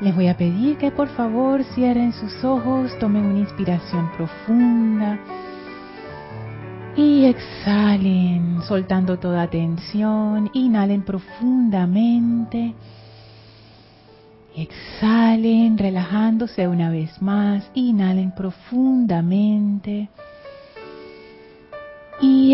Les voy a pedir que por favor cierren sus ojos, tomen una inspiración profunda y exhalen, soltando toda tensión. Inhalen profundamente. Exhalen, relajándose una vez más. Inhalen profundamente.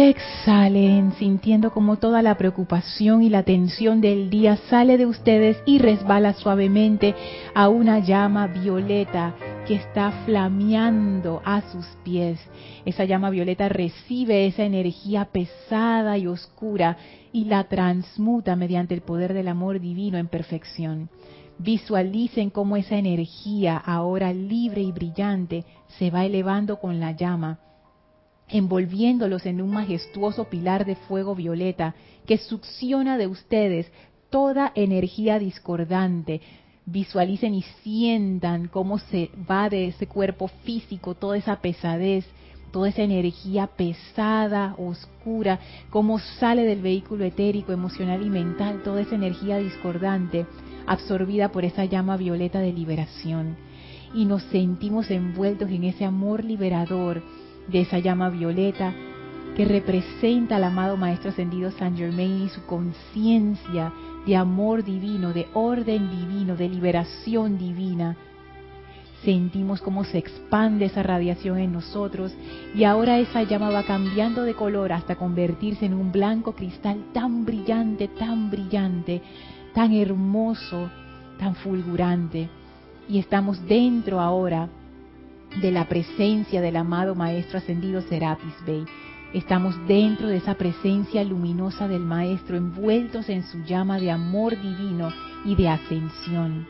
Exhalen sintiendo como toda la preocupación y la tensión del día sale de ustedes y resbala suavemente a una llama violeta que está flameando a sus pies. Esa llama violeta recibe esa energía pesada y oscura y la transmuta mediante el poder del amor divino en perfección. Visualicen cómo esa energía, ahora libre y brillante, se va elevando con la llama envolviéndolos en un majestuoso pilar de fuego violeta que succiona de ustedes toda energía discordante. Visualicen y sientan cómo se va de ese cuerpo físico toda esa pesadez, toda esa energía pesada, oscura, cómo sale del vehículo etérico, emocional y mental, toda esa energía discordante, absorbida por esa llama violeta de liberación. Y nos sentimos envueltos en ese amor liberador, de esa llama violeta que representa al amado Maestro Ascendido San Germain y su conciencia de amor divino, de orden divino, de liberación divina. Sentimos cómo se expande esa radiación en nosotros y ahora esa llama va cambiando de color hasta convertirse en un blanco cristal tan brillante, tan brillante, tan hermoso, tan fulgurante. Y estamos dentro ahora de la presencia del amado Maestro Ascendido Serapis Bey. Estamos dentro de esa presencia luminosa del Maestro, envueltos en su llama de amor divino y de ascensión.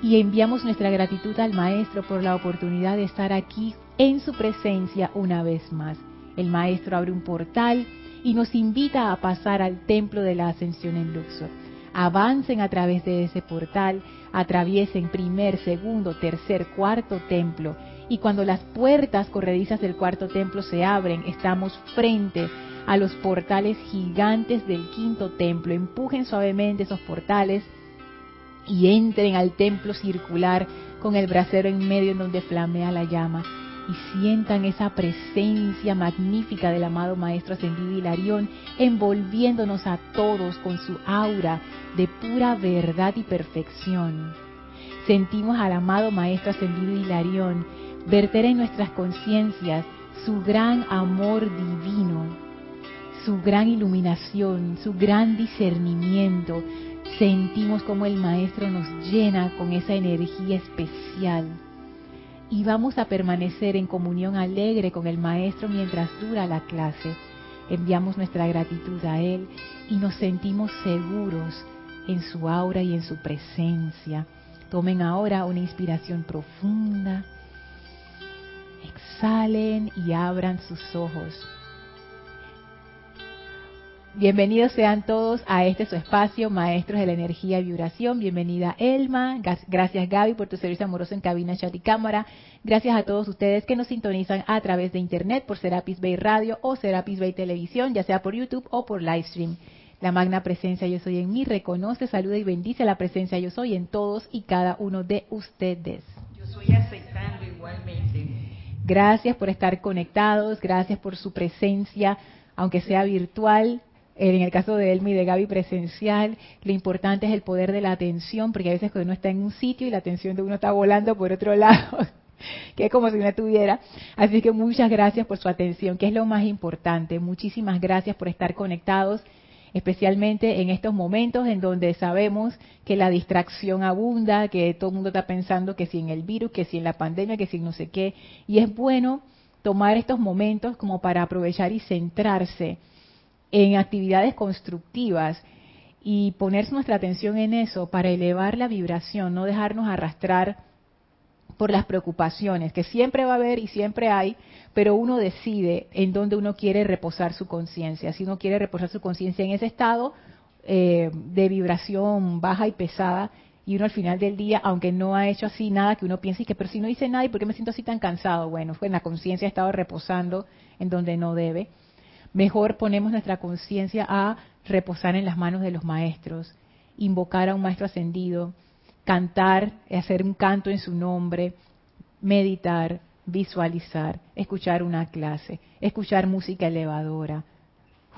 Y enviamos nuestra gratitud al Maestro por la oportunidad de estar aquí en su presencia una vez más. El Maestro abre un portal y nos invita a pasar al templo de la ascensión en Luxor. Avancen a través de ese portal, atraviesen primer, segundo, tercer, cuarto templo y cuando las puertas corredizas del cuarto templo se abren, estamos frente a los portales gigantes del quinto templo. Empujen suavemente esos portales y entren al templo circular con el brasero en medio en donde flamea la llama y sientan esa presencia magnífica del amado Maestro Ascendido Hilarión envolviéndonos a todos con su aura de pura verdad y perfección. Sentimos al amado Maestro Ascendido Hilarión verter en nuestras conciencias su gran amor divino, su gran iluminación, su gran discernimiento. Sentimos como el Maestro nos llena con esa energía especial. Y vamos a permanecer en comunión alegre con el Maestro mientras dura la clase. Enviamos nuestra gratitud a Él y nos sentimos seguros en su aura y en su presencia. Tomen ahora una inspiración profunda exhalen y abran sus ojos. Bienvenidos sean todos a este su espacio, Maestros de la Energía y Vibración. Bienvenida Elma. Gracias Gaby por tu servicio amoroso en cabina, chat y cámara. Gracias a todos ustedes que nos sintonizan a través de internet por Serapis Bay Radio o Serapis Bay Televisión, ya sea por YouTube o por Livestream. La magna presencia yo soy en mí reconoce, saluda y bendice la presencia yo soy en todos y cada uno de ustedes. Yo soy aceptando igualmente Gracias por estar conectados, gracias por su presencia, aunque sea virtual. En el caso de Elmi y de Gaby presencial, lo importante es el poder de la atención, porque a veces cuando uno está en un sitio y la atención de uno está volando por otro lado, que es como si no tuviera. Así que muchas gracias por su atención, que es lo más importante. Muchísimas gracias por estar conectados especialmente en estos momentos en donde sabemos que la distracción abunda, que todo el mundo está pensando que si en el virus, que si en la pandemia, que si no sé qué, y es bueno tomar estos momentos como para aprovechar y centrarse en actividades constructivas y poner nuestra atención en eso para elevar la vibración, no dejarnos arrastrar por las preocupaciones, que siempre va a haber y siempre hay, pero uno decide en dónde uno quiere reposar su conciencia. Si uno quiere reposar su conciencia en ese estado eh, de vibración baja y pesada, y uno al final del día, aunque no ha hecho así nada, que uno piense y que, pero si no hice nada, ¿y por qué me siento así tan cansado? Bueno, pues la conciencia ha estado reposando en donde no debe. Mejor ponemos nuestra conciencia a reposar en las manos de los maestros, invocar a un maestro ascendido, cantar, hacer un canto en su nombre, meditar, visualizar, escuchar una clase, escuchar música elevadora,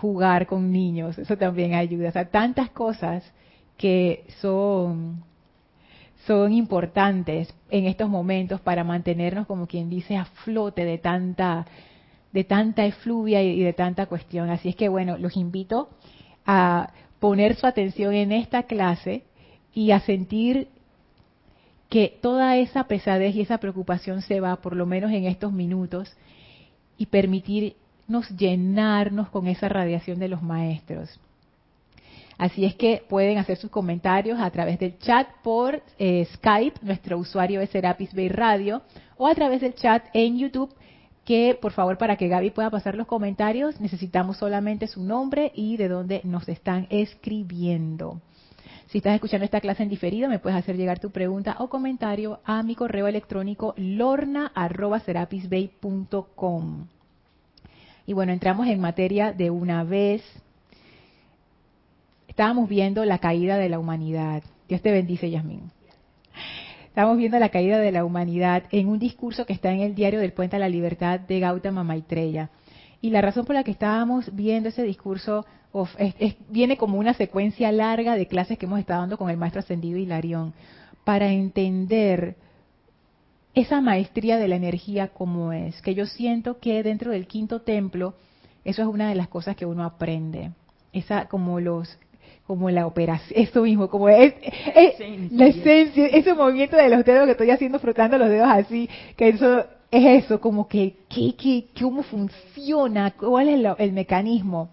jugar con niños, eso también ayuda. O sea, tantas cosas que son, son importantes en estos momentos para mantenernos, como quien dice, a flote de tanta, de tanta efluvia y de tanta cuestión. Así es que bueno, los invito a poner su atención en esta clase y a sentir que toda esa pesadez y esa preocupación se va, por lo menos en estos minutos, y permitirnos llenarnos con esa radiación de los maestros. Así es que pueden hacer sus comentarios a través del chat por eh, Skype, nuestro usuario es Serapis Bay Radio, o a través del chat en YouTube, que por favor para que Gaby pueda pasar los comentarios necesitamos solamente su nombre y de dónde nos están escribiendo. Si estás escuchando esta clase en diferido, me puedes hacer llegar tu pregunta o comentario a mi correo electrónico lorna.serapisbay.com. Y bueno, entramos en materia de una vez. Estábamos viendo la caída de la humanidad. Dios te bendice, Yasmín. Estamos viendo la caída de la humanidad en un discurso que está en el diario del Puente a la Libertad de Gautama Maitreya. Y la razón por la que estábamos viendo ese discurso viene como una secuencia larga de clases que hemos estado dando con el maestro ascendido Hilarión para entender esa maestría de la energía como es, que yo siento que dentro del quinto templo eso es una de las cosas que uno aprende, esa como los como la operación, eso mismo, como es, la esencia, ese movimiento de los dedos que estoy haciendo frotando los dedos así, que eso es eso, como que, ¿qué, qué, cómo funciona? ¿Cuál es el mecanismo?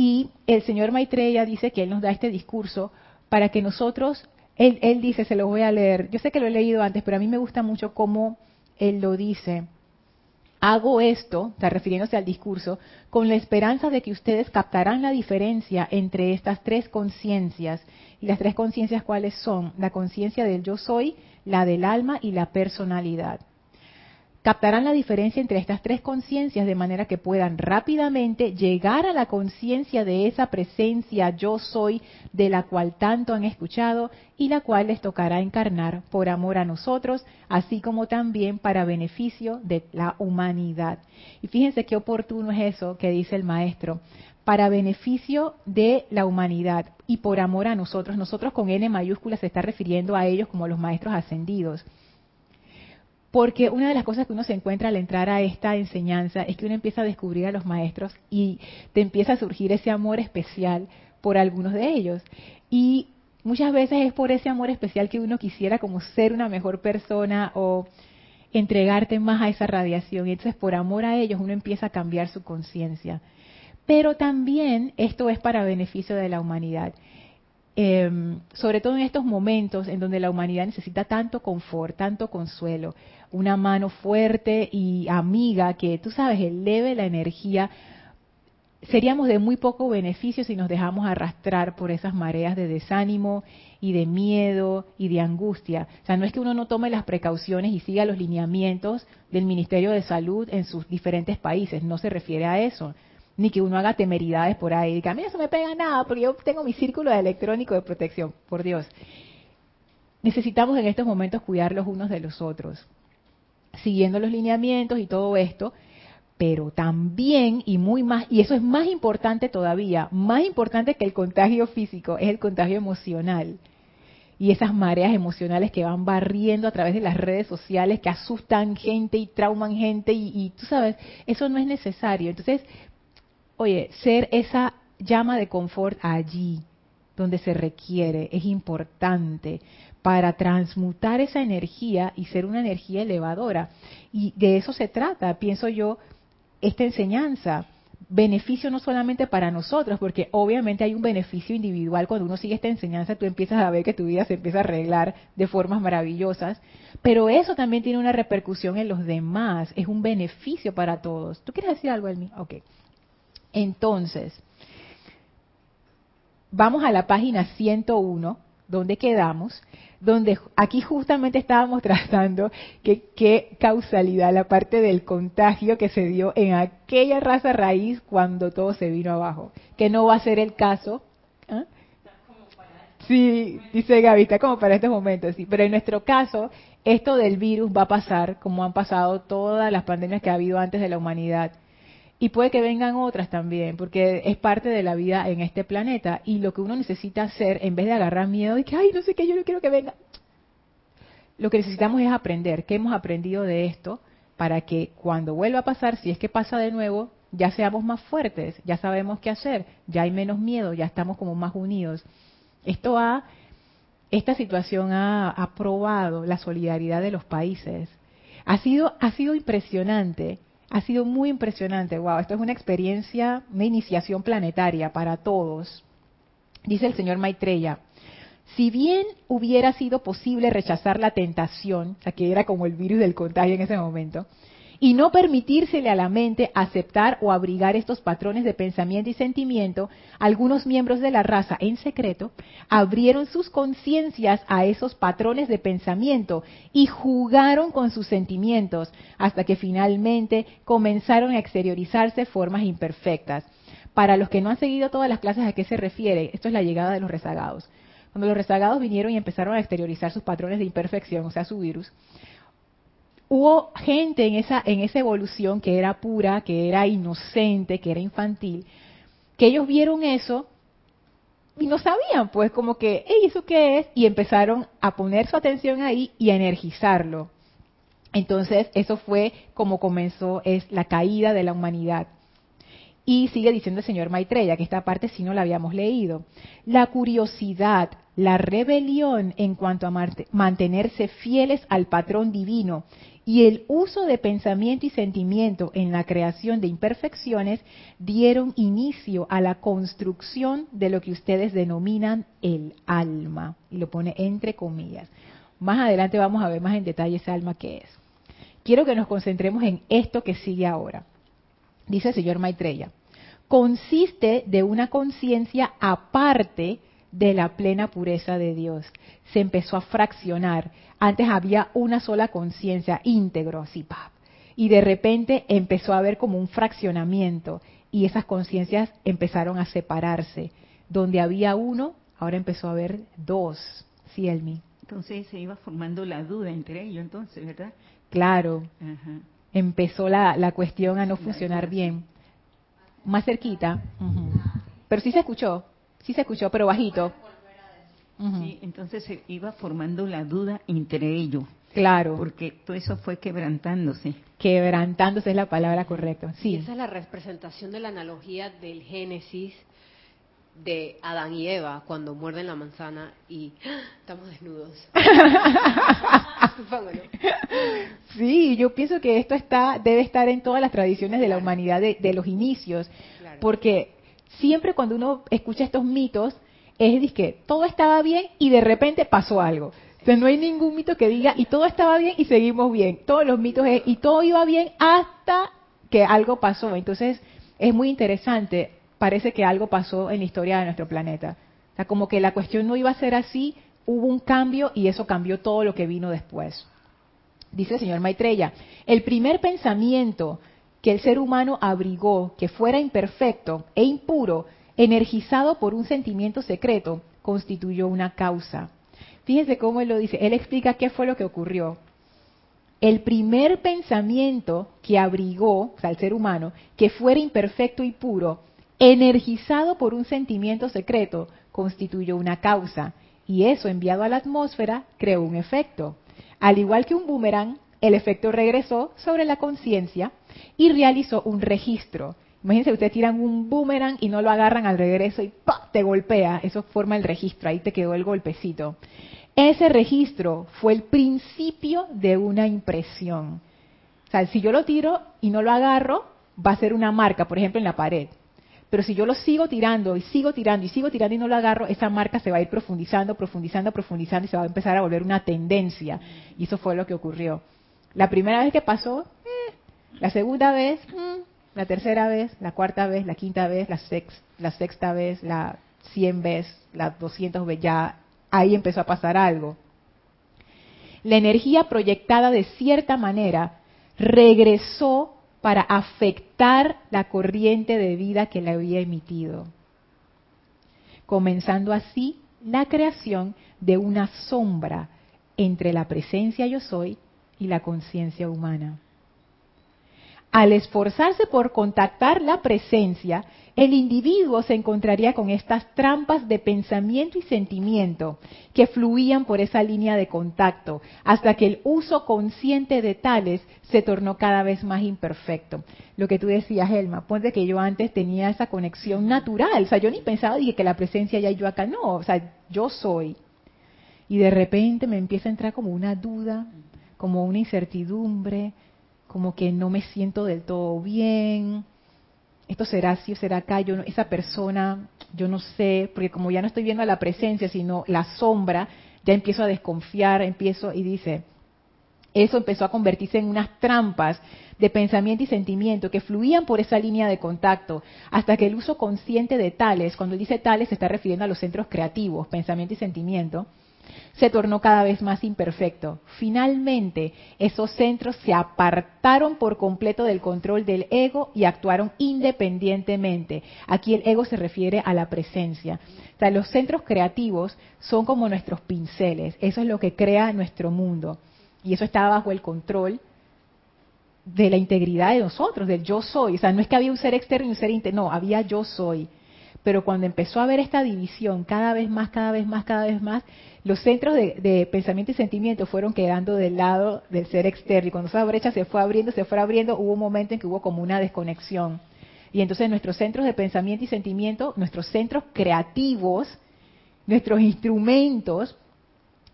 Y el señor Maitreya dice que él nos da este discurso para que nosotros, él, él dice, se lo voy a leer, yo sé que lo he leído antes, pero a mí me gusta mucho cómo él lo dice. Hago esto, está refiriéndose al discurso, con la esperanza de que ustedes captarán la diferencia entre estas tres conciencias. Y las tres conciencias cuáles son? La conciencia del yo soy, la del alma y la personalidad captarán la diferencia entre estas tres conciencias de manera que puedan rápidamente llegar a la conciencia de esa presencia yo soy de la cual tanto han escuchado y la cual les tocará encarnar por amor a nosotros, así como también para beneficio de la humanidad. Y fíjense qué oportuno es eso que dice el maestro, para beneficio de la humanidad y por amor a nosotros. Nosotros con N mayúscula se está refiriendo a ellos como los maestros ascendidos porque una de las cosas que uno se encuentra al entrar a esta enseñanza es que uno empieza a descubrir a los maestros y te empieza a surgir ese amor especial por algunos de ellos. Y muchas veces es por ese amor especial que uno quisiera como ser una mejor persona o entregarte más a esa radiación. Y entonces por amor a ellos uno empieza a cambiar su conciencia. Pero también esto es para beneficio de la humanidad. Em, sobre todo en estos momentos en donde la humanidad necesita tanto confort, tanto consuelo, una mano fuerte y amiga que, tú sabes, eleve la energía, seríamos de muy poco beneficio si nos dejamos arrastrar por esas mareas de desánimo y de miedo y de angustia. O sea, no es que uno no tome las precauciones y siga los lineamientos del Ministerio de Salud en sus diferentes países, no se refiere a eso ni que uno haga temeridades por ahí. Que a mí no se me pega nada porque yo tengo mi círculo de electrónico de protección, por Dios. Necesitamos en estos momentos cuidar los unos de los otros, siguiendo los lineamientos y todo esto, pero también y muy más, y eso es más importante todavía, más importante que el contagio físico, es el contagio emocional. Y esas mareas emocionales que van barriendo a través de las redes sociales, que asustan gente y trauman gente, y, y tú sabes, eso no es necesario. Entonces, oye, ser esa llama de confort allí donde se requiere es importante para transmutar esa energía y ser una energía elevadora. Y de eso se trata, pienso yo, esta enseñanza. Beneficio no solamente para nosotros, porque obviamente hay un beneficio individual cuando uno sigue esta enseñanza, tú empiezas a ver que tu vida se empieza a arreglar de formas maravillosas, pero eso también tiene una repercusión en los demás, es un beneficio para todos. ¿Tú quieres decir algo, Elmi? Ok. Entonces, vamos a la página 101, donde quedamos, donde aquí justamente estábamos tratando qué causalidad la parte del contagio que se dio en aquella raza raíz cuando todo se vino abajo, que no va a ser el caso. ¿ah? Sí, dice Gaby, está como para estos momentos, sí. Pero en nuestro caso, esto del virus va a pasar como han pasado todas las pandemias que ha habido antes de la humanidad. Y puede que vengan otras también, porque es parte de la vida en este planeta. Y lo que uno necesita hacer, en vez de agarrar miedo y que, ay, no sé qué, yo no quiero que venga. Lo que necesitamos es aprender, qué hemos aprendido de esto, para que cuando vuelva a pasar, si es que pasa de nuevo, ya seamos más fuertes, ya sabemos qué hacer, ya hay menos miedo, ya estamos como más unidos. Esto ha, esta situación ha, ha probado la solidaridad de los países. Ha sido, ha sido impresionante ha sido muy impresionante. Wow, esto es una experiencia, una iniciación planetaria para todos. Dice el señor Maitreya, si bien hubiera sido posible rechazar la tentación, o que era como el virus del contagio en ese momento, y no permitírsele a la mente aceptar o abrigar estos patrones de pensamiento y sentimiento, algunos miembros de la raza en secreto abrieron sus conciencias a esos patrones de pensamiento y jugaron con sus sentimientos hasta que finalmente comenzaron a exteriorizarse formas imperfectas. Para los que no han seguido todas las clases a qué se refiere, esto es la llegada de los rezagados. Cuando los rezagados vinieron y empezaron a exteriorizar sus patrones de imperfección, o sea, su virus, hubo gente en esa, evolución que era pura, que era inocente, que era infantil, que ellos vieron eso y no sabían, pues como que, hey, ¿eso qué es? Y empezaron a poner su atención ahí y a energizarlo. Entonces, eso fue como comenzó es la caída de la humanidad. Y sigue diciendo el señor Maitreya, que esta parte sí no la habíamos leído. La curiosidad, la rebelión en cuanto a mantenerse fieles al patrón divino y el uso de pensamiento y sentimiento en la creación de imperfecciones dieron inicio a la construcción de lo que ustedes denominan el alma. Y lo pone entre comillas. Más adelante vamos a ver más en detalle ese alma que es. Quiero que nos concentremos en esto que sigue ahora. Dice el señor Maitreya. Consiste de una conciencia aparte de la plena pureza de Dios. Se empezó a fraccionar. Antes había una sola conciencia, íntegro, así, pap. Y de repente empezó a haber como un fraccionamiento y esas conciencias empezaron a separarse. Donde había uno, ahora empezó a haber dos. Sí, Elmi. Entonces se iba formando la duda entre ellos, entonces, ¿verdad? Claro. Empezó la, la, cuestión a no funcionar bien. Más cerquita. Pero sí se escuchó. Sí se escuchó, pero bajito. Sí, entonces se iba formando la duda entre ellos. Claro. Porque todo eso fue quebrantándose. Quebrantándose es la palabra correcta. Sí. esa es la representación de la analogía del Génesis de Adán y Eva cuando muerden la manzana y ¡ah! estamos desnudos. sí, yo pienso que esto está debe estar en todas las tradiciones de la humanidad de, de los inicios, porque siempre cuando uno escucha estos mitos, es que todo estaba bien y de repente pasó algo. Entonces no hay ningún mito que diga y todo estaba bien y seguimos bien. Todos los mitos es y todo iba bien hasta que algo pasó. Entonces es muy interesante. Parece que algo pasó en la historia de nuestro planeta. O como que la cuestión no iba a ser así, hubo un cambio y eso cambió todo lo que vino después. Dice el señor Maitreya, el primer pensamiento que el ser humano abrigó, que fuera imperfecto e impuro, energizado por un sentimiento secreto, constituyó una causa. Fíjense cómo él lo dice. Él explica qué fue lo que ocurrió. El primer pensamiento que abrigó, o sea, el ser humano, que fuera imperfecto y puro, energizado por un sentimiento secreto, constituyó una causa. Y eso, enviado a la atmósfera, creó un efecto. Al igual que un boomerang, el efecto regresó sobre la conciencia y realizó un registro. Imagínense, ustedes tiran un boomerang y no lo agarran al regreso y te golpea. Eso forma el registro, ahí te quedó el golpecito. Ese registro fue el principio de una impresión. O sea, si yo lo tiro y no lo agarro, va a ser una marca, por ejemplo, en la pared. Pero si yo lo sigo tirando y sigo tirando y sigo tirando y no lo agarro, esa marca se va a ir profundizando, profundizando, profundizando y se va a empezar a volver una tendencia. Y eso fue lo que ocurrió. La primera vez que pasó, la segunda vez, mm, la tercera vez, la cuarta vez, la quinta vez, la, la sexta vez, la cien vez, la doscientos vez, ya ahí empezó a pasar algo. La energía proyectada de cierta manera regresó para afectar la corriente de vida que le había emitido, comenzando así la creación de una sombra entre la presencia yo soy y la conciencia humana. Al esforzarse por contactar la presencia, el individuo se encontraría con estas trampas de pensamiento y sentimiento que fluían por esa línea de contacto, hasta que el uso consciente de tales se tornó cada vez más imperfecto. Lo que tú decías, Elma, ponte que yo antes tenía esa conexión natural, o sea, yo ni pensaba dije, que la presencia ya yo acá, no, o sea, yo soy. Y de repente me empieza a entrar como una duda, como una incertidumbre, como que no me siento del todo bien, esto será así o será acá, yo esa persona, yo no sé, porque como ya no estoy viendo la presencia, sino la sombra, ya empiezo a desconfiar, empiezo y dice, eso empezó a convertirse en unas trampas de pensamiento y sentimiento que fluían por esa línea de contacto, hasta que el uso consciente de tales, cuando dice tales se está refiriendo a los centros creativos, pensamiento y sentimiento, se tornó cada vez más imperfecto. Finalmente, esos centros se apartaron por completo del control del ego y actuaron independientemente. Aquí el ego se refiere a la presencia. O sea, los centros creativos son como nuestros pinceles. Eso es lo que crea nuestro mundo. Y eso está bajo el control de la integridad de nosotros, del yo soy. O sea, no es que había un ser externo y un ser interno, no, había yo soy. Pero cuando empezó a haber esta división cada vez más, cada vez más, cada vez más, los centros de, pensamiento y sentimiento fueron quedando del lado del ser externo. Y cuando esa brecha se fue abriendo, se fue abriendo, hubo un momento en que hubo como una desconexión. Y entonces nuestros centros de pensamiento y sentimiento, nuestros centros creativos, nuestros instrumentos,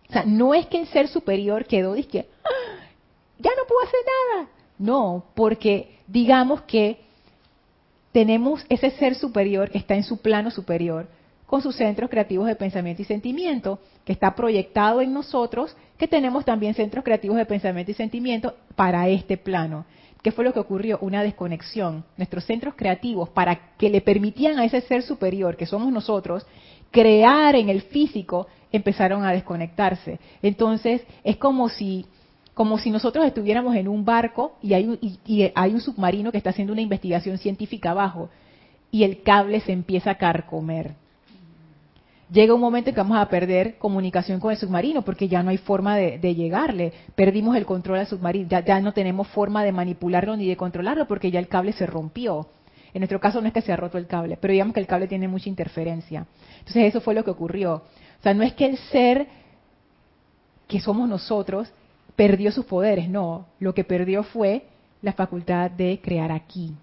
o sea, no es que el ser superior quedó, dice, ¡Ah! ya no puedo hacer nada. No, porque digamos que tenemos ese ser superior que está en su plano superior, con sus centros creativos de pensamiento y sentimiento, que está proyectado en nosotros, que tenemos también centros creativos de pensamiento y sentimiento para este plano. ¿Qué fue lo que ocurrió? Una desconexión. Nuestros centros creativos, para que le permitían a ese ser superior, que somos nosotros, crear en el físico, empezaron a desconectarse. Entonces, es como si como si nosotros estuviéramos en un barco y hay, un, y, hay un submarino que está haciendo una investigación científica abajo y el cable se empieza a carcomer. Llega un momento en que vamos a perder comunicación con el submarino porque ya no hay forma de, llegarle. Perdimos el control al submarino, ya, ya no tenemos forma de manipularlo ni de controlarlo porque ya el cable se rompió. En nuestro caso no es que se ha roto el cable, pero digamos que el cable tiene mucha interferencia. Entonces eso fue lo que ocurrió. O sea, no es que el ser que somos nosotros perdió sus poderes, no, lo que perdió fue la facultad de crear aquí,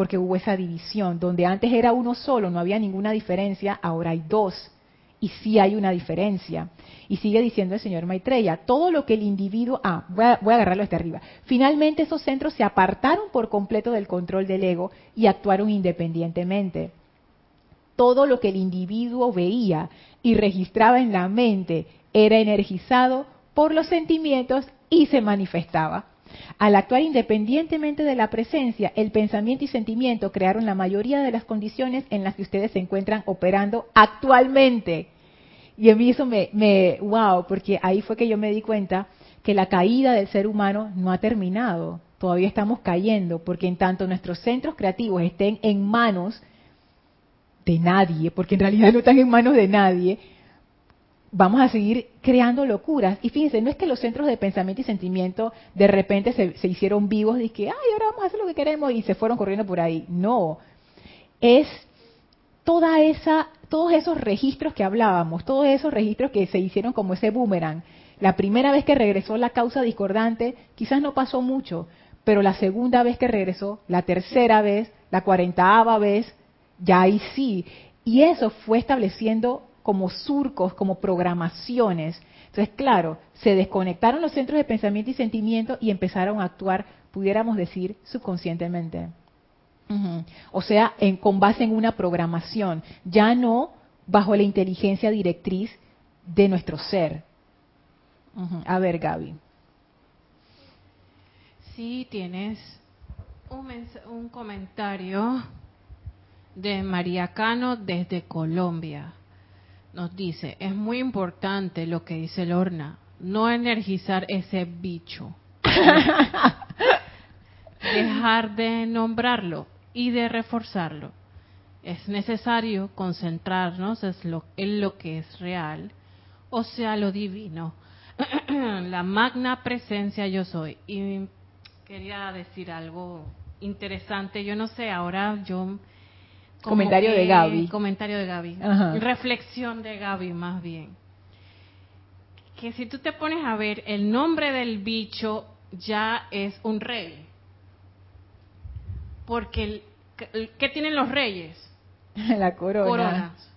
porque hubo esa división, donde antes era uno solo, no había ninguna diferencia, ahora hay dos, y sí hay una diferencia. Y sigue diciendo el señor Maitreya, todo lo que el individuo, ah, voy a, voy a agarrarlo hasta arriba, finalmente esos centros se apartaron por completo del control del ego y actuaron independientemente. Todo lo que el individuo veía y registraba en la mente era energizado por los sentimientos y se manifestaba. Al actuar independientemente de la presencia, el pensamiento y sentimiento crearon la mayoría de las condiciones en las que ustedes se encuentran operando actualmente. Y a mí eso me, me, wow, porque ahí fue que yo me di cuenta que la caída del ser humano no ha terminado. Todavía estamos cayendo, porque en tanto nuestros centros creativos estén en manos de nadie, porque en realidad no están en manos de nadie, vamos a seguir creando locuras. Y fíjense, no es que los centros de pensamiento y sentimiento de repente se, hicieron vivos y que, ay, ahora vamos a hacer lo que queremos y se fueron corriendo por ahí. No, es toda esa, todos esos registros que hablábamos, todos esos registros que se hicieron como ese boomerang. La primera vez que regresó la causa discordante, quizás no pasó mucho, pero la segunda vez que regresó, la tercera vez, la cuarentaava vez, ya ahí sí. Y eso fue estableciendo como surcos, como programaciones. Entonces, claro, se desconectaron los centros de pensamiento y sentimiento y empezaron a actuar, pudiéramos decir, subconscientemente. O sea, en, con base en una programación, ya no bajo la inteligencia directriz de nuestro ser. A ver, Gaby. Sí, tienes un, un comentario de María Cano desde Colombia nos dice, es muy importante lo que dice Lorna, no energizar ese bicho. Dejar de nombrarlo y de reforzarlo. es necesario concentrarnos en lo que es real, o sea, lo divino. la magna presencia yo soy. Y quería decir algo interesante. Yo no sé, ahora yo... Comentario de Gaby. Comentario de Gaby. Reflexión de Gaby más bien. Que si tú te pones a ver, el nombre del bicho ya es un rey. Porque, ¿qué tienen los reyes? La corona. Coronas.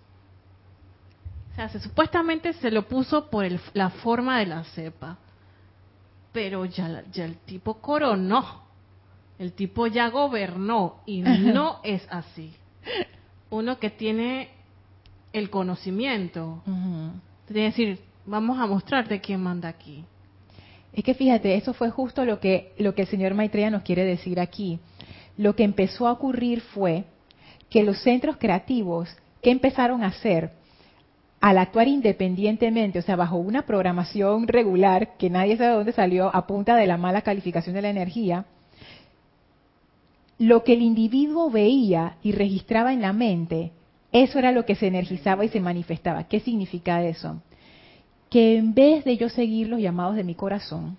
O sea, supuestamente se lo puso por la forma de la cepa. Pero ya, ya el tipo coronó. El tipo ya gobernó. Y no es así. Uno que tiene el conocimiento. Es decir, vamos a mostrarte quién manda aquí. Es que fíjate, eso fue justo lo que, lo que el señor Maitreya nos quiere decir aquí. Lo que empezó a ocurrir fue que los centros creativos, ¿qué empezaron a hacer? Al actuar independientemente, o sea, bajo una programación regular, que nadie sabe de dónde salió, a punta de la mala calificación de la energía, lo que el individuo veía y registraba en la mente, eso era lo que se energizaba y se manifestaba. ¿Qué significa eso? que en vez de yo seguir los llamados de mi corazón,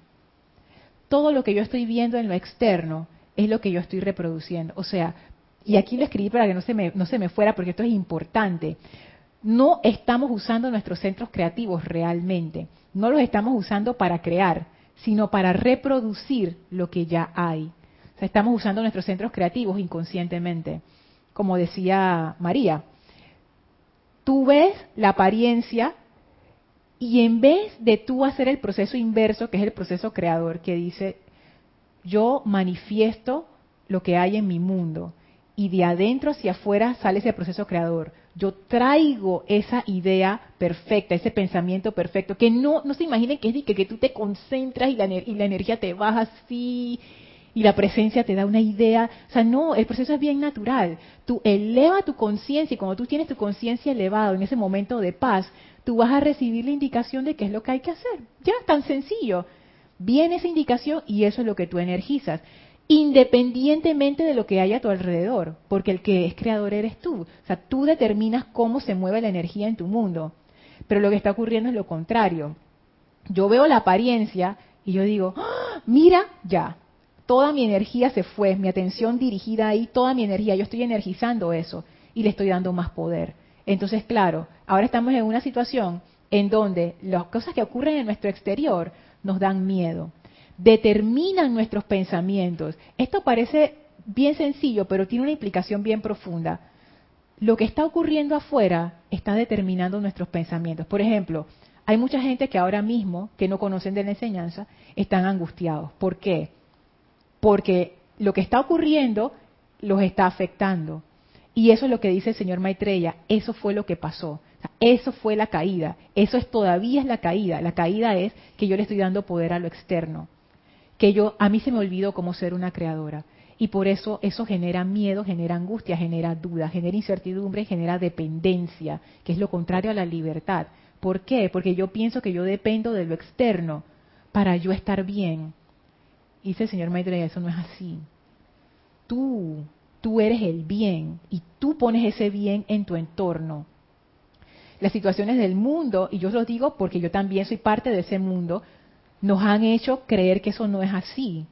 todo lo que yo estoy viendo en lo externo es lo que yo estoy reproduciendo. O sea, y aquí lo escribí para que no se me, no se me fuera porque esto es importante. No estamos usando nuestros centros creativos realmente. No los estamos usando para crear, sino para reproducir lo que ya hay. Estamos usando nuestros centros creativos inconscientemente. Como decía María, tú ves la apariencia y en vez de tú hacer el proceso inverso, que es el proceso creador, que dice, yo manifiesto lo que hay en mi mundo, y de adentro hacia afuera sale ese proceso creador. Yo traigo esa idea perfecta, ese pensamiento perfecto, que no, no se imaginen que es que, que tú te concentras y la, y la energía te baja así y la presencia te da una idea. O sea, no, el proceso es bien natural. Tú eleva tu conciencia y cuando tú tienes tu conciencia elevada en ese momento de paz, tú vas a recibir la indicación de qué es lo que hay que hacer. Ya, tan sencillo. Viene esa indicación y eso es lo que tú energizas, independientemente de lo que hay a tu alrededor, porque el que es creador eres tú. O sea, tú determinas cómo se mueve la energía en tu mundo. Pero lo que está ocurriendo es lo contrario. Yo veo la apariencia y yo digo, ¡Ah! mira, ya, toda mi energía se fue, mi atención dirigida ahí, toda mi energía, yo estoy energizando eso y le estoy dando más poder. Entonces, claro, ahora estamos en una situación en donde las cosas que ocurren en nuestro exterior nos dan miedo, determinan nuestros pensamientos. Esto parece bien sencillo, pero tiene una implicación bien profunda. Lo que está ocurriendo afuera está determinando nuestros pensamientos. Por ejemplo, hay mucha gente que ahora mismo, que no conocen de la enseñanza, están angustiados. ¿Por qué? Porque lo que está ocurriendo los está afectando. Y eso es lo que dice el señor Maitreya, eso fue lo que pasó. Eso fue la caída, eso es todavía es la caída. La caída es que yo le estoy dando poder a lo externo, que yo a mí se me olvidó cómo ser una creadora y por eso eso genera miedo, genera angustia, genera duda, genera incertidumbre, genera dependencia, que es lo contrario a la libertad. ¿Por qué? Porque yo pienso que yo dependo de lo externo para yo estar bien. Dice el señor Maitreya, eso no es así. Tú tú eres el bien y tú pones ese bien en tu entorno. Las situaciones del mundo, y yo lo digo porque yo también soy parte de ese mundo, nos han hecho creer que eso no es así.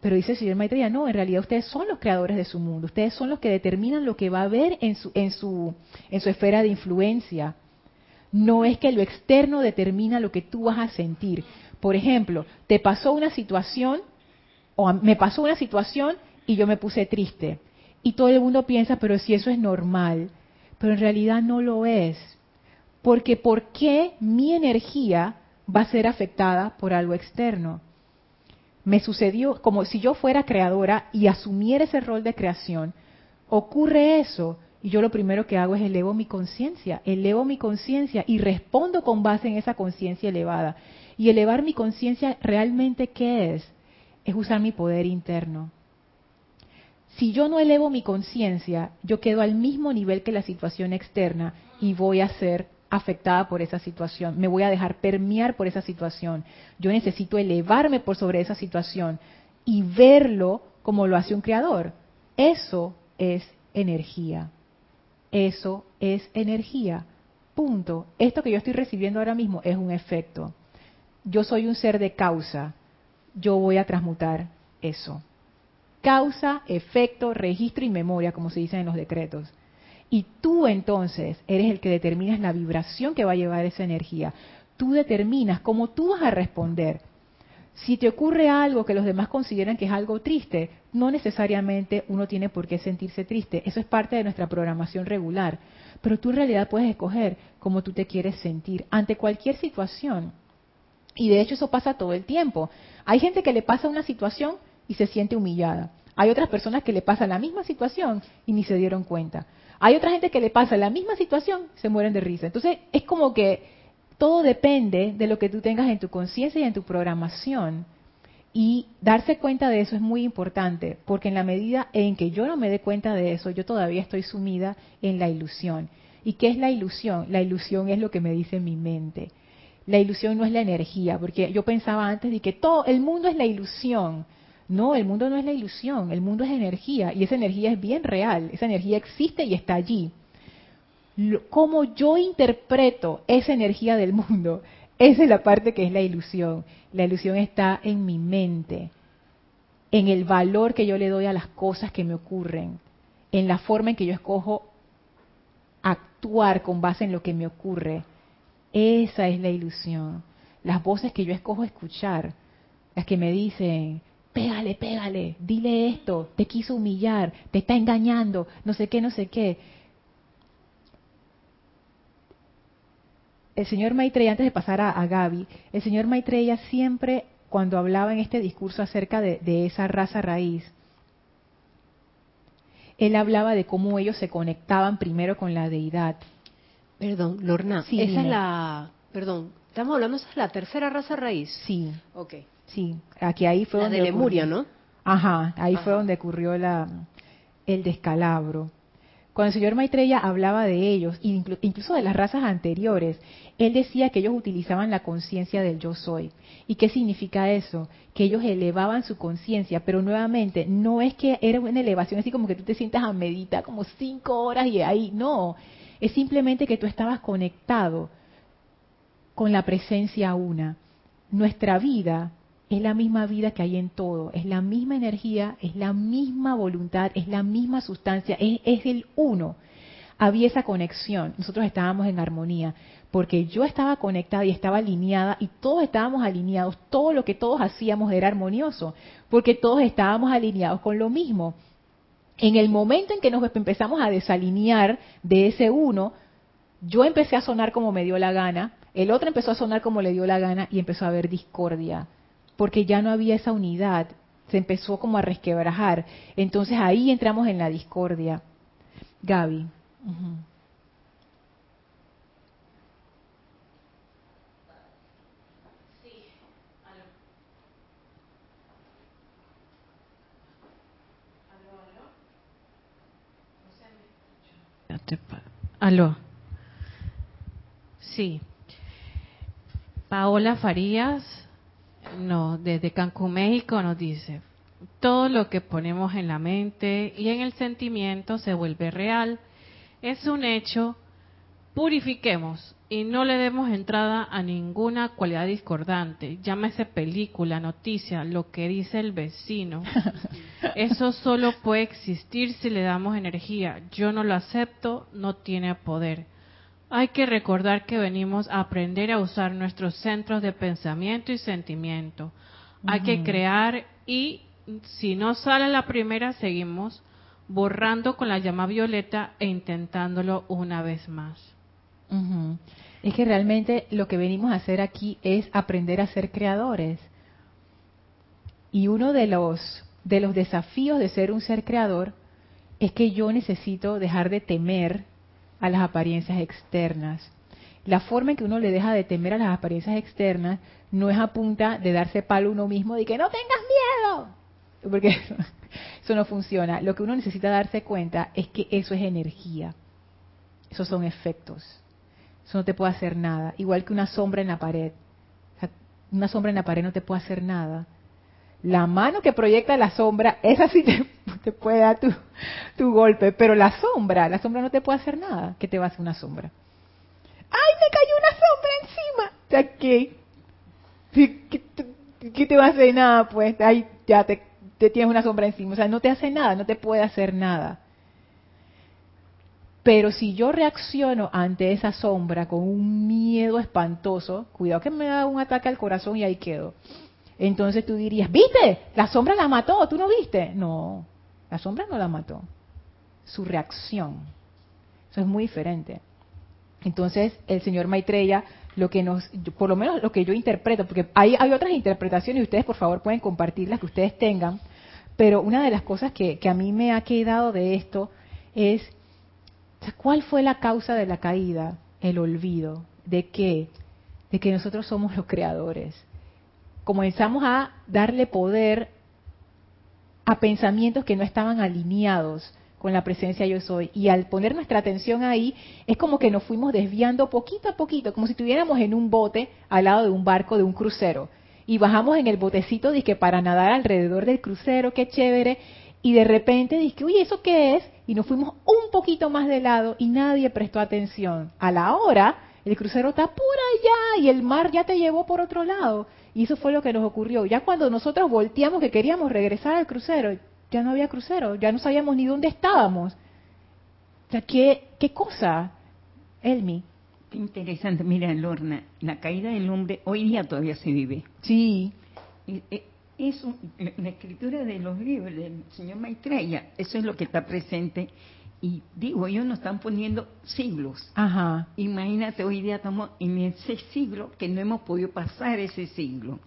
Pero dice el señor Maitreya, no, en realidad ustedes son los creadores de su mundo, ustedes son los que determinan lo que va a haber en su, en su, en su esfera de influencia. No es que lo externo determina lo que tú vas a sentir. Por ejemplo, te pasó una situación, o me pasó una situación y yo me puse triste. Y todo el mundo piensa, pero si eso es normal, pero en realidad no lo es. Porque ¿por qué mi energía va a ser afectada por algo externo? Me sucedió como si yo fuera creadora y asumiera ese rol de creación. Ocurre eso y yo lo primero que hago es elevo mi conciencia, elevo mi conciencia y respondo con base en esa conciencia elevada. Y elevar mi conciencia realmente qué es? Es usar mi poder interno si yo no elevo mi conciencia, yo quedo al mismo nivel que la situación externa y voy a ser afectada por esa situación, me voy a dejar permear por esa situación. Yo necesito elevarme por sobre esa situación y verlo como lo hace un creador. Eso es energía. eso es energía. Punto. Esto que yo estoy recibiendo ahora mismo es un efecto. Yo soy un ser de causa. Yo voy a transmutar eso. Causa, efecto, registro y memoria, como se dice en los decretos. Y tú entonces eres el que determinas la vibración que va a llevar esa energía. Tú determinas cómo tú vas a responder. Si te ocurre algo que los demás consideran que es algo triste, no necesariamente uno tiene por qué sentirse triste. Eso es parte de nuestra programación regular. Pero tú en realidad puedes escoger cómo tú te quieres sentir ante cualquier situación. Y de hecho eso pasa todo el tiempo. Hay gente que le pasa una situación y se siente humillada. Hay otras personas que le pasa la misma situación y ni se dieron cuenta. Hay otra gente que le pasa la misma situación se mueren de risa. Entonces es como que todo depende de lo que tú tengas en tu conciencia y en tu programación. Y darse cuenta de eso es muy importante, porque en la medida en que yo no me dé cuenta de eso, yo todavía estoy sumida en la ilusión. ¿Y qué es la ilusión? La ilusión es lo que me dice mi mente. La ilusión no es la energía, porque yo pensaba antes de que todo el mundo es la ilusión. No, el mundo no es la ilusión, el mundo es energía y esa energía es bien real, esa energía existe y está allí. Cómo yo interpreto esa energía del mundo, esa es la parte que es la ilusión. La ilusión está en mi mente, en el valor que yo le doy a las cosas que me ocurren, en la forma en que yo escojo actuar con base en lo que me ocurre. Esa es la ilusión. Las voces que yo escojo escuchar, las que me dicen, pégale, pégale, dile esto, te quiso humillar, te está engañando, no sé qué, no sé qué. El señor Maitreya, antes de pasar a, Gaby, el señor Maitreya siempre, cuando hablaba en este discurso acerca de, esa raza raíz, él hablaba de cómo ellos se conectaban primero con la deidad. Perdón, Lorna, esa es la, perdón, estamos hablando, esa es la tercera raza raíz. Sí. Ok. Sí, aquí ahí fue donde de Lemuria, ¿no? Ajá, ahí fue donde ocurrió la, el descalabro. Cuando el señor Maitreya hablaba de ellos, incluso de las razas anteriores, él decía que ellos utilizaban la conciencia del yo soy. ¿Y qué significa eso? Que ellos elevaban su conciencia, pero nuevamente no es que era una elevación así como que tú te sientas a meditar como cinco horas y ahí, no, es simplemente que tú estabas conectado con la presencia una. Nuestra vida es la misma vida que hay en todo, es la misma energía, es la misma voluntad, es la misma sustancia, es, el uno. Había esa conexión, nosotros estábamos en armonía, porque yo estaba conectada y estaba alineada y todos estábamos alineados, todo lo que todos hacíamos era armonioso, porque todos estábamos alineados con lo mismo. En el momento en que nos empezamos a desalinear de ese uno, yo empecé a sonar como me dio la gana, el otro empezó a sonar como le dio la gana y empezó a haber discordia porque ya no había esa unidad, se empezó como a resquebrajar. Entonces ahí entramos en la discordia. Gaby. Aló. Sí. Paola Farías no, desde Cancún, México nos dice, todo lo que ponemos en la mente y en el sentimiento se vuelve real. Es un hecho, purifiquemos y no le demos entrada a ninguna cualidad discordante. Llámese película, noticia, lo que dice el vecino. Eso solo puede existir si le damos energía. Yo no lo acepto, no tiene poder. Hay que recordar que venimos a aprender a usar nuestros centros de pensamiento y sentimiento. Hay que crear y si no sale la primera, seguimos borrando con la llama violeta e intentándolo una vez más. Es que realmente lo que venimos a hacer aquí es aprender a ser creadores. Y uno de los, de los desafíos de ser un ser creador es que yo necesito dejar de temer a las apariencias externas. La forma en que uno le deja de temer a las apariencias externas no es a punta de darse palo uno mismo de que no tengas miedo, porque eso, no funciona. Lo que uno necesita darse cuenta es que eso es energía, esos son efectos, eso no te puede hacer nada, igual que una sombra en la pared. una sombra en la pared no te puede hacer nada. La mano que proyecta la sombra, esa sí te, puede dar tu, tu golpe, pero la sombra, la sombra no te puede hacer nada. ¿Qué te va a hacer una sombra? ¡Ay, me cayó una sombra encima! O ¿qué, ¿qué, te va a hacer nada? Pues ahí ya te tienes una sombra encima. O sea, no te hace nada, no te puede hacer nada. Pero si yo reacciono ante esa sombra con un miedo espantoso, cuidado que me da un ataque al corazón y ahí quedo. Entonces tú dirías, ¿viste? La sombra la mató, ¿tú no viste? No, la sombra no la mató. Su reacción. Eso es muy diferente. Entonces el señor Maitreya, lo que nos, por lo menos lo que yo interpreto, porque hay, hay otras interpretaciones y ustedes por favor pueden compartir las que ustedes tengan, pero una de las cosas que, que a mí me ha quedado de esto es ¿Cuál fue la causa de la caída? El olvido. ¿De qué? De que nosotros somos los creadores. Comenzamos a darle poder a pensamientos que no estaban alineados con la presencia yo soy. Y al poner nuestra atención ahí, es como que nos fuimos desviando poquito a poquito, como si estuviéramos en un bote al lado de un barco de un crucero. Y bajamos en el botecito, que para nadar alrededor del crucero, qué chévere. Y de repente dije, uy, ¿eso qué es? Y nos fuimos un poquito más de lado y nadie prestó atención. A la hora, el crucero está por allá y el mar ya te llevó por otro lado. Y eso fue lo que nos ocurrió. Ya cuando nosotros volteamos que queríamos regresar al crucero, ya no había crucero, ya no sabíamos ni dónde estábamos. O sea, ¿qué, qué cosa, Elmi? Qué interesante. Mira, Lorna, la caída del hombre hoy día todavía se vive. Sí. Es la escritura de los libros del señor Maitreya, eso es lo que está presente. Y digo, ellos nos están poniendo siglos. Ajá. Imagínate, hoy día estamos en ese siglo que no hemos podido pasar ese siglo.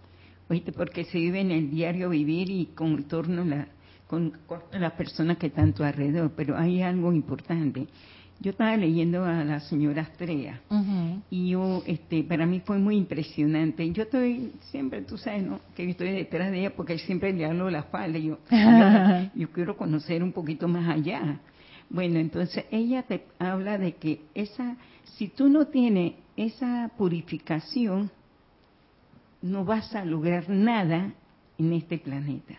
Oíste, porque se vive en el diario vivir y con torno la, con, las personas que están a tu alrededor. Pero hay algo importante yo estaba leyendo a la señora Astrea y yo, este, para mí fue muy impresionante. Yo estoy siempre, tú sabes, ¿no? Que yo estoy detrás de ella porque siempre le hablo la falda. Yo, yo, quiero conocer un poquito más allá. Bueno, entonces ella te habla de que esa, si tú no tienes esa purificación, no vas a lograr nada en este planeta.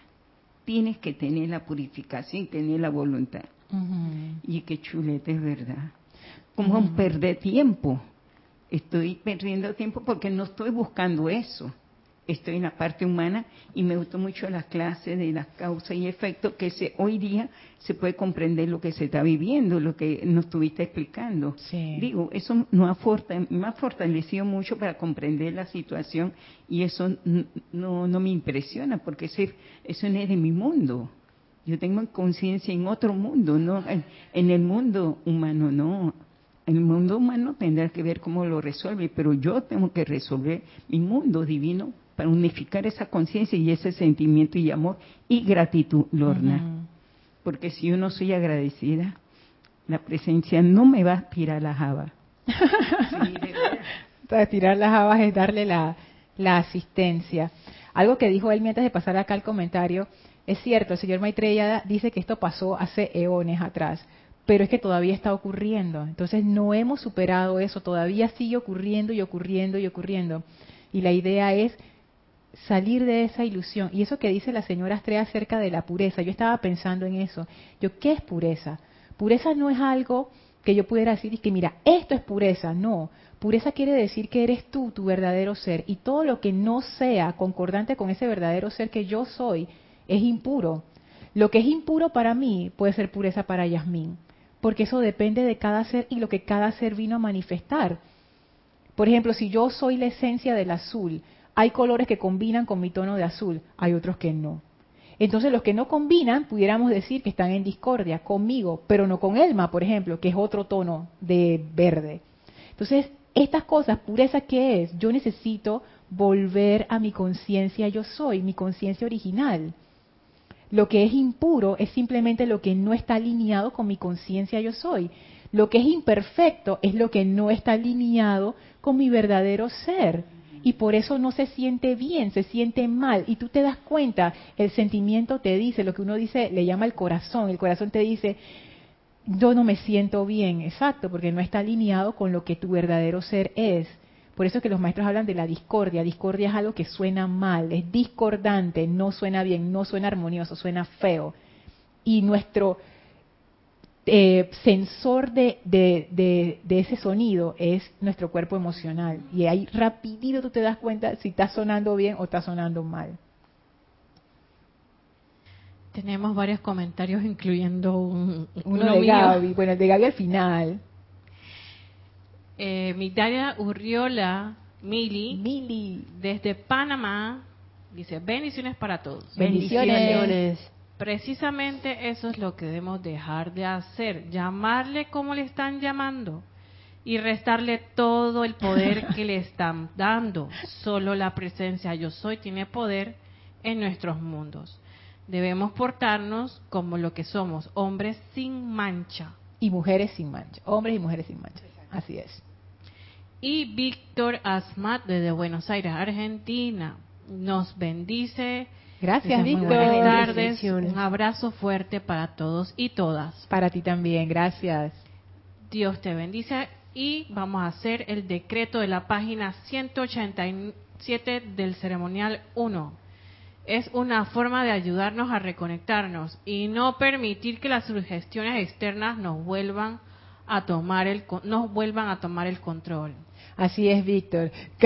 Tienes que tener la purificación y tener la voluntad. Y qué chulete es verdad. Como un perder tiempo. Estoy perdiendo tiempo porque no estoy buscando eso. Estoy en la parte humana y me gustó mucho las clases de las causas y efectos que se, hoy día se puede comprender lo que se está viviendo, lo que nos estuviste explicando. Digo, eso me ha, fortalecido mucho para comprender la situación y eso no, no me impresiona porque eso no es de mi mundo. Yo tengo conciencia en otro mundo, no en, el mundo humano, no. El mundo humano tendrá que ver cómo lo resuelve, pero yo tengo que resolver mi mundo divino para unificar esa conciencia y ese sentimiento y amor y gratitud, Lorna. Porque si yo no soy agradecida, la presencia no me va a tirar las habas. Para tirar las habas es darle la, la asistencia. Algo que dijo él mientras de pasar acá el comentario es cierto, el señor Maitreya dice que esto pasó hace eones atrás, pero es que todavía está ocurriendo. Entonces no hemos superado eso, todavía sigue ocurriendo y ocurriendo y ocurriendo. Y la idea es salir de esa ilusión. Y eso que dice la señora Astrea acerca de la pureza, yo estaba pensando en eso. Yo, ¿qué es pureza? Pureza no es algo que yo pudiera decir que mira, esto es pureza, no. Pureza quiere decir que eres tú, tu verdadero ser, y todo lo que no sea concordante con ese verdadero ser que yo soy, es impuro. Lo que es impuro para mí puede ser pureza para Yasmín, porque eso depende de cada ser y lo que cada ser vino a manifestar. Por ejemplo, si yo soy la esencia del azul, hay colores que combinan con mi tono de azul, hay otros que no. Entonces los que no combinan, pudiéramos decir que están en discordia conmigo, pero no con Elma, por ejemplo, que es otro tono de verde. Entonces, estas cosas, pureza, ¿qué es? Yo necesito volver a mi conciencia yo soy, mi conciencia original. Lo que es impuro es simplemente lo que no está alineado con mi conciencia yo soy. Lo que es imperfecto es lo que no está alineado con mi verdadero ser. Y por eso no se siente bien, se siente mal. Y tú te das cuenta, el sentimiento te dice, lo que uno dice, le llama el corazón. El corazón te dice, yo no me siento bien, exacto, porque no está alineado con lo que tu verdadero ser es. Por eso es que los maestros hablan de la discordia. Discordia es algo que suena mal, es discordante, no suena bien, no suena armonioso, suena feo. y nuestro eh, sensor de, de, de, ese sonido es nuestro cuerpo emocional. Y ahí rapidito tú te das cuenta si está sonando bien o está sonando mal. Tenemos varios comentarios, incluyendo un, uno, de Gaby. Bueno, el de Gaby al final. Eh, Mitaria Urriola Mili, Mili, desde Panamá, dice bendiciones para todos. bendiciones. Precisamente eso es lo que debemos dejar de hacer, llamarle como le están llamando y restarle todo el poder que le están dando. Solo la presencia yo soy tiene poder en nuestros mundos. Debemos portarnos como lo que somos, hombres sin mancha. Y mujeres sin mancha, hombres y mujeres sin mancha. Así es. Y Víctor Asmat desde Buenos Aires, Argentina, nos bendice Gracias, Víctor. Buenas tardes. Un abrazo fuerte para todos y todas. Para ti también, gracias. Dios te bendice y vamos a hacer el decreto de la página 187 del ceremonial 1. Es una forma de ayudarnos a reconectarnos y no permitir que las sugestiones externas nos vuelvan a tomar el nos vuelvan a tomar el control. Así es, Víctor.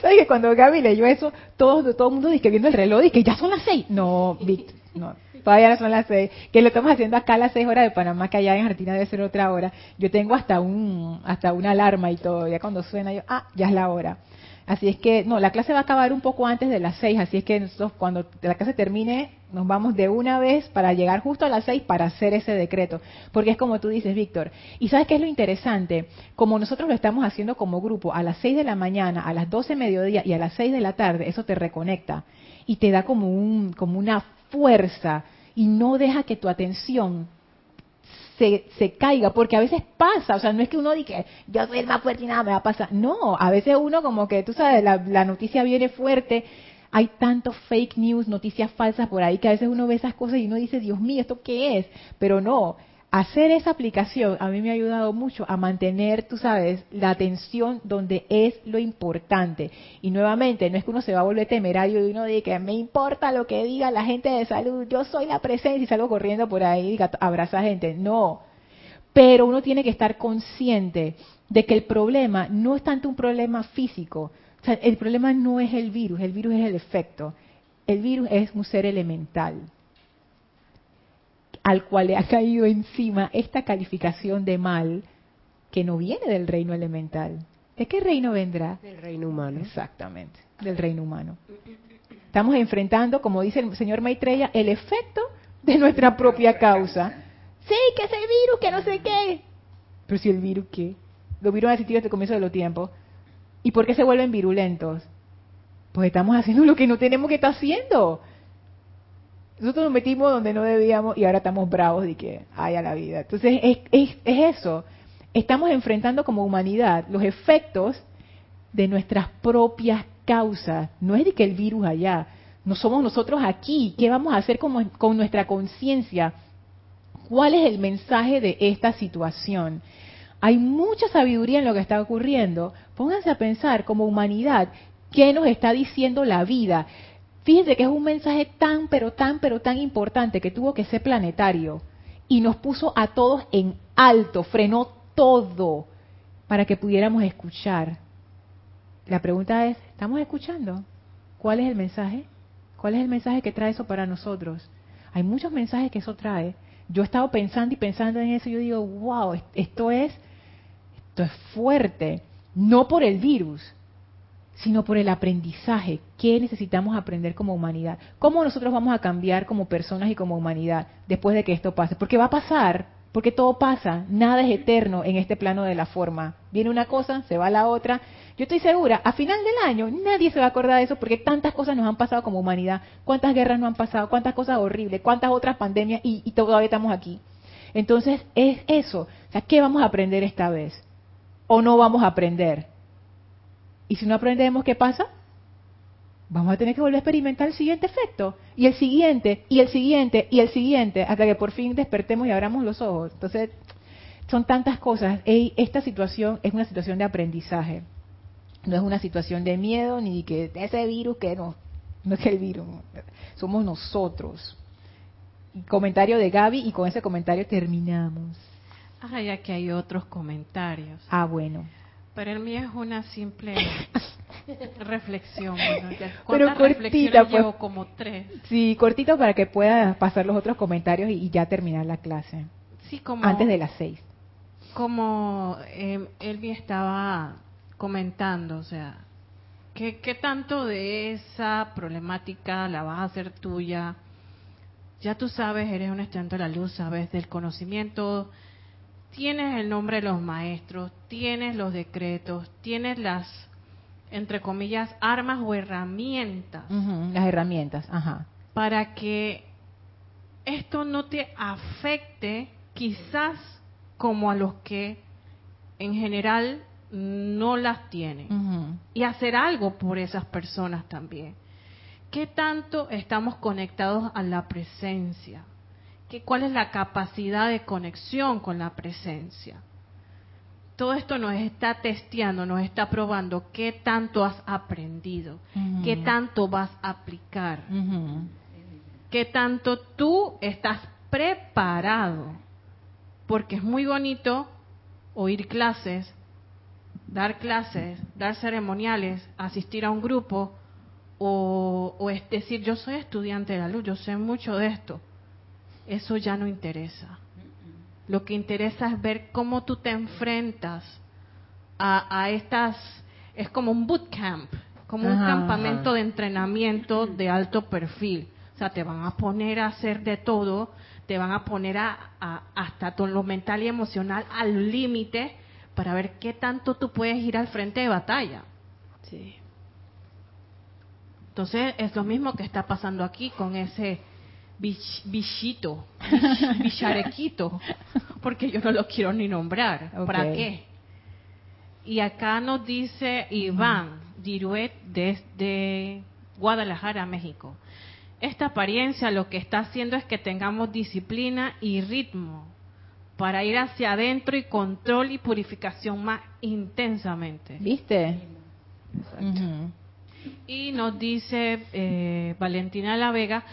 ¿Sabes que cuando Gaby leyó eso, todo, todo el mundo dice viendo el reloj, dice que ya son las seis. No, Víctor, no. Todavía no son las seis. Que lo estamos haciendo acá a las seis horas de Panamá, que allá en Argentina debe ser otra hora. Yo tengo hasta un, hasta una alarma y todo. Ya cuando suena yo, ah, ya es la hora. Así es que, no, la clase va a acabar un poco antes de las seis, así es que nosotros cuando la clase termine nos vamos de una vez para llegar justo a las seis para hacer ese decreto, porque es como tú dices, Víctor. Y sabes qué es lo interesante, como nosotros lo estamos haciendo como grupo a las seis de la mañana, a las doce mediodía y a las seis de la tarde, eso te reconecta y te da como un, como una fuerza y no deja que tu atención se, caiga, porque a veces pasa, o sea, no es que uno diga, yo soy el más fuerte y nada me va a pasar. No, a veces uno como que, tú sabes, la, la noticia viene fuerte, hay tantos fake news, noticias falsas por ahí, que a veces uno ve esas cosas y uno dice, Dios mío, ¿esto qué es? Pero no, hacer esa aplicación a mí me ha ayudado mucho a mantener, tú sabes, la atención donde es lo importante. Y nuevamente, no es que uno se va a volver temerario y uno diga que me importa lo que diga la gente de salud, yo soy la presencia y salgo corriendo por ahí y abraza gente. No. Pero uno tiene que estar consciente de que el problema no es tanto un problema físico. O sea, el problema no es el virus, el virus es el efecto. El virus es un ser elemental al cual le ha caído encima esta calificación de mal que no viene del reino elemental. ¿De qué reino vendrá? Del reino humano. Exactamente, del reino humano. Estamos enfrentando, como dice el señor Maitreya, el efecto de nuestra propia causa. Sí, que es el virus, que no sé qué. Pero si el virus, ¿qué? Los virus han existido desde el comienzo de los tiempos. ¿Y por qué se vuelven virulentos? Pues estamos haciendo lo que no tenemos que estar haciendo. Nosotros nos metimos donde no debíamos y ahora estamos bravos de que haya la vida. Entonces es, es, eso. Estamos enfrentando como humanidad los efectos de nuestras propias causas. No es de que el virus allá. No somos nosotros aquí. ¿Qué vamos a hacer con, con nuestra conciencia? ¿Cuál es el mensaje de esta situación? Hay mucha sabiduría en lo que está ocurriendo. Pónganse a pensar como humanidad, ¿qué nos está diciendo la vida? Fíjense que es un mensaje tan, pero tan, pero tan importante que tuvo que ser planetario y nos puso a todos en alto, frenó todo para que pudiéramos escuchar. La pregunta es, ¿estamos escuchando? ¿Cuál es el mensaje? ¿Cuál es el mensaje que trae eso para nosotros? Hay muchos mensajes que eso trae. Yo he estado pensando y pensando en eso y yo digo, wow, esto es, esto es fuerte. No por el virus, sino por el aprendizaje. ¿Qué necesitamos aprender como humanidad? ¿Cómo nosotros vamos a cambiar como personas y como humanidad después de que esto pase? Porque va a pasar, porque todo pasa, nada es eterno en este plano de la forma. Viene una cosa, se va la otra. Yo estoy segura, a final del año nadie se va a acordar de eso porque tantas cosas nos han pasado como humanidad, cuántas guerras nos han pasado, cuántas cosas horribles, cuántas otras pandemias y, y todavía estamos aquí. Entonces es eso, o sea, ¿qué vamos a aprender esta vez? ¿O no vamos a aprender? Y si no aprendemos, ¿qué pasa? Vamos a tener que volver a experimentar el siguiente efecto, y el siguiente, y el siguiente, y el siguiente, hasta que por fin despertemos y abramos los ojos. Entonces, son tantas cosas. esta situación es una situación de aprendizaje. No es una situación de miedo ni de que ese virus que no, no es el virus, somos nosotros. comentario de Gaby y con ese comentario terminamos. Ah, ya que hay otros comentarios. Ah, bueno. Pero el mío es una simple reflexión. Pero cortita, pues. llevo como tres. Sí, cortito para que pueda pasar los otros comentarios y, ya terminar la clase. Sí, como antes de las seis. Como eh, Elvi estaba comentando, o sea, ¿qué, ¿qué tanto de esa problemática la vas a hacer tuya? Ya tú sabes, eres un estudiante de la luz, sabes del conocimiento, tienes el nombre de los maestros, tienes los decretos, tienes las, entre comillas, armas o herramientas. las herramientas, ajá. Para que esto no te afecte quizás como a los que en general no las tienen. Y hacer algo por esas personas también. ¿Qué tanto estamos conectados a la presencia? Cuál es la capacidad de conexión con la presencia. Todo esto nos está testeando, nos está probando qué tanto has aprendido, qué tanto vas a aplicar, qué tanto tú estás preparado. Porque es muy bonito oír clases, dar clases, dar ceremoniales, asistir a un grupo o, o es decir, yo soy estudiante de la luz, yo sé mucho de esto eso ya no interesa. Lo que interesa es ver cómo tú te enfrentas a, estas, es como un bootcamp, como un campamento de entrenamiento de alto perfil. O sea, te van a poner a hacer de todo, te van a poner a, hasta todo lo mental y emocional al límite para ver qué tanto tú puedes ir al frente de batalla. Sí. Entonces es lo mismo que está pasando aquí con ese bichito, bicharequito, porque yo no lo quiero ni nombrar. ¿Para qué? Y acá nos dice Iván Diruet desde Guadalajara, México. Esta apariencia lo que está haciendo es que tengamos disciplina y ritmo para ir hacia adentro y control y purificación más intensamente. ¿Viste? Y nos dice eh, Valentina La Vega,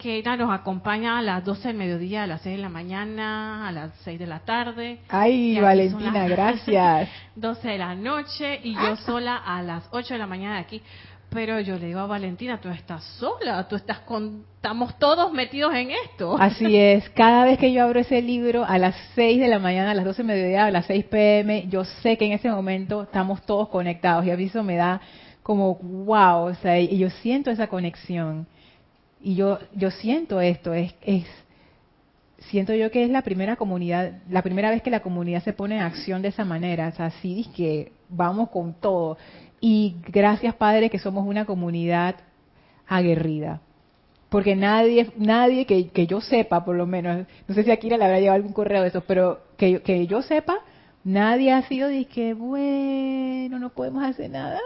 que ella nos acompaña a las 12 del mediodía, a las 6 de la mañana, a las 6 de la tarde. Ay, Valentina, gracias. 12 de la noche y yo sola a las 8 de la mañana de aquí. Pero yo le digo a Valentina, tú estás sola, tú estás con, estamos todos metidos en esto. Así es, cada vez que yo abro ese libro a las 6 de la mañana, a las 12 del mediodía, a las 6 pm, yo sé que en ese momento estamos todos conectados y a mí eso me da como wow, o sea, y yo siento esa conexión. Y yo, yo siento esto, es, siento yo que es la primera comunidad, la primera vez que la comunidad se pone en acción de esa manera, o sea, así que vamos con todo. Y gracias Padre que somos una comunidad aguerrida. Porque nadie, nadie que, que yo sepa, por lo menos, no sé si Akira le habrá llevado algún correo de eso, pero que, que yo sepa, nadie ha sido de que, bueno, no podemos hacer nada,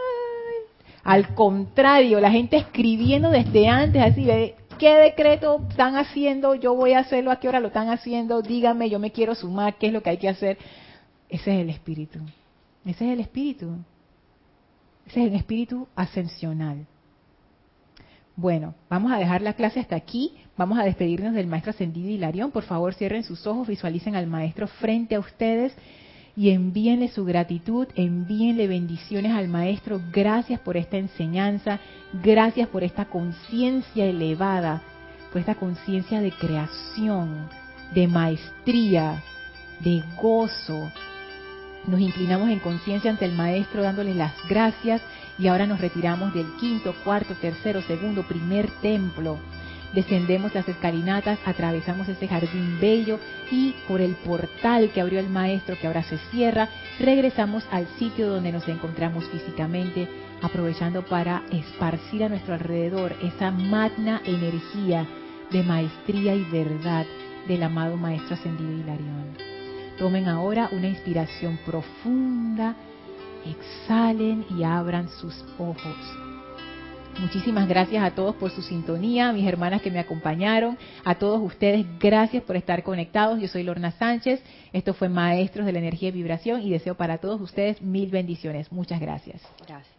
al contrario, la gente escribiendo desde antes, así, ¿qué decreto están haciendo? Yo voy a hacerlo, ¿a qué hora lo están haciendo? Dígame, yo me quiero sumar, ¿qué es lo que hay que hacer? Ese es el espíritu. Ese es el espíritu. Ese es el espíritu ascensional. Bueno, vamos a dejar la clase hasta aquí. Vamos a despedirnos del maestro ascendido Hilarión. Por favor, cierren sus ojos, visualicen al maestro frente a ustedes y envíenle su gratitud, envíenle bendiciones al Maestro. Gracias por esta enseñanza, gracias por esta conciencia elevada, por esta conciencia de creación, de maestría, de gozo. Nos inclinamos en conciencia ante el Maestro dándole las gracias y ahora nos retiramos del quinto, cuarto, tercero, segundo, primer templo Descendemos las escalinatas, atravesamos ese jardín bello y por el portal que abrió el maestro, que ahora se cierra, regresamos al sitio donde nos encontramos físicamente, aprovechando para esparcir a nuestro alrededor esa magna energía de maestría y verdad del amado Maestro Ascendido Hilarión. Tomen ahora una inspiración profunda, exhalen y abran sus ojos. Muchísimas gracias a todos por su sintonía, mis hermanas que me acompañaron, a todos ustedes, gracias por estar conectados. Yo soy Lorna Sánchez, esto fue Maestros de la Energía y Vibración y deseo para todos ustedes mil bendiciones. Muchas gracias. Gracias.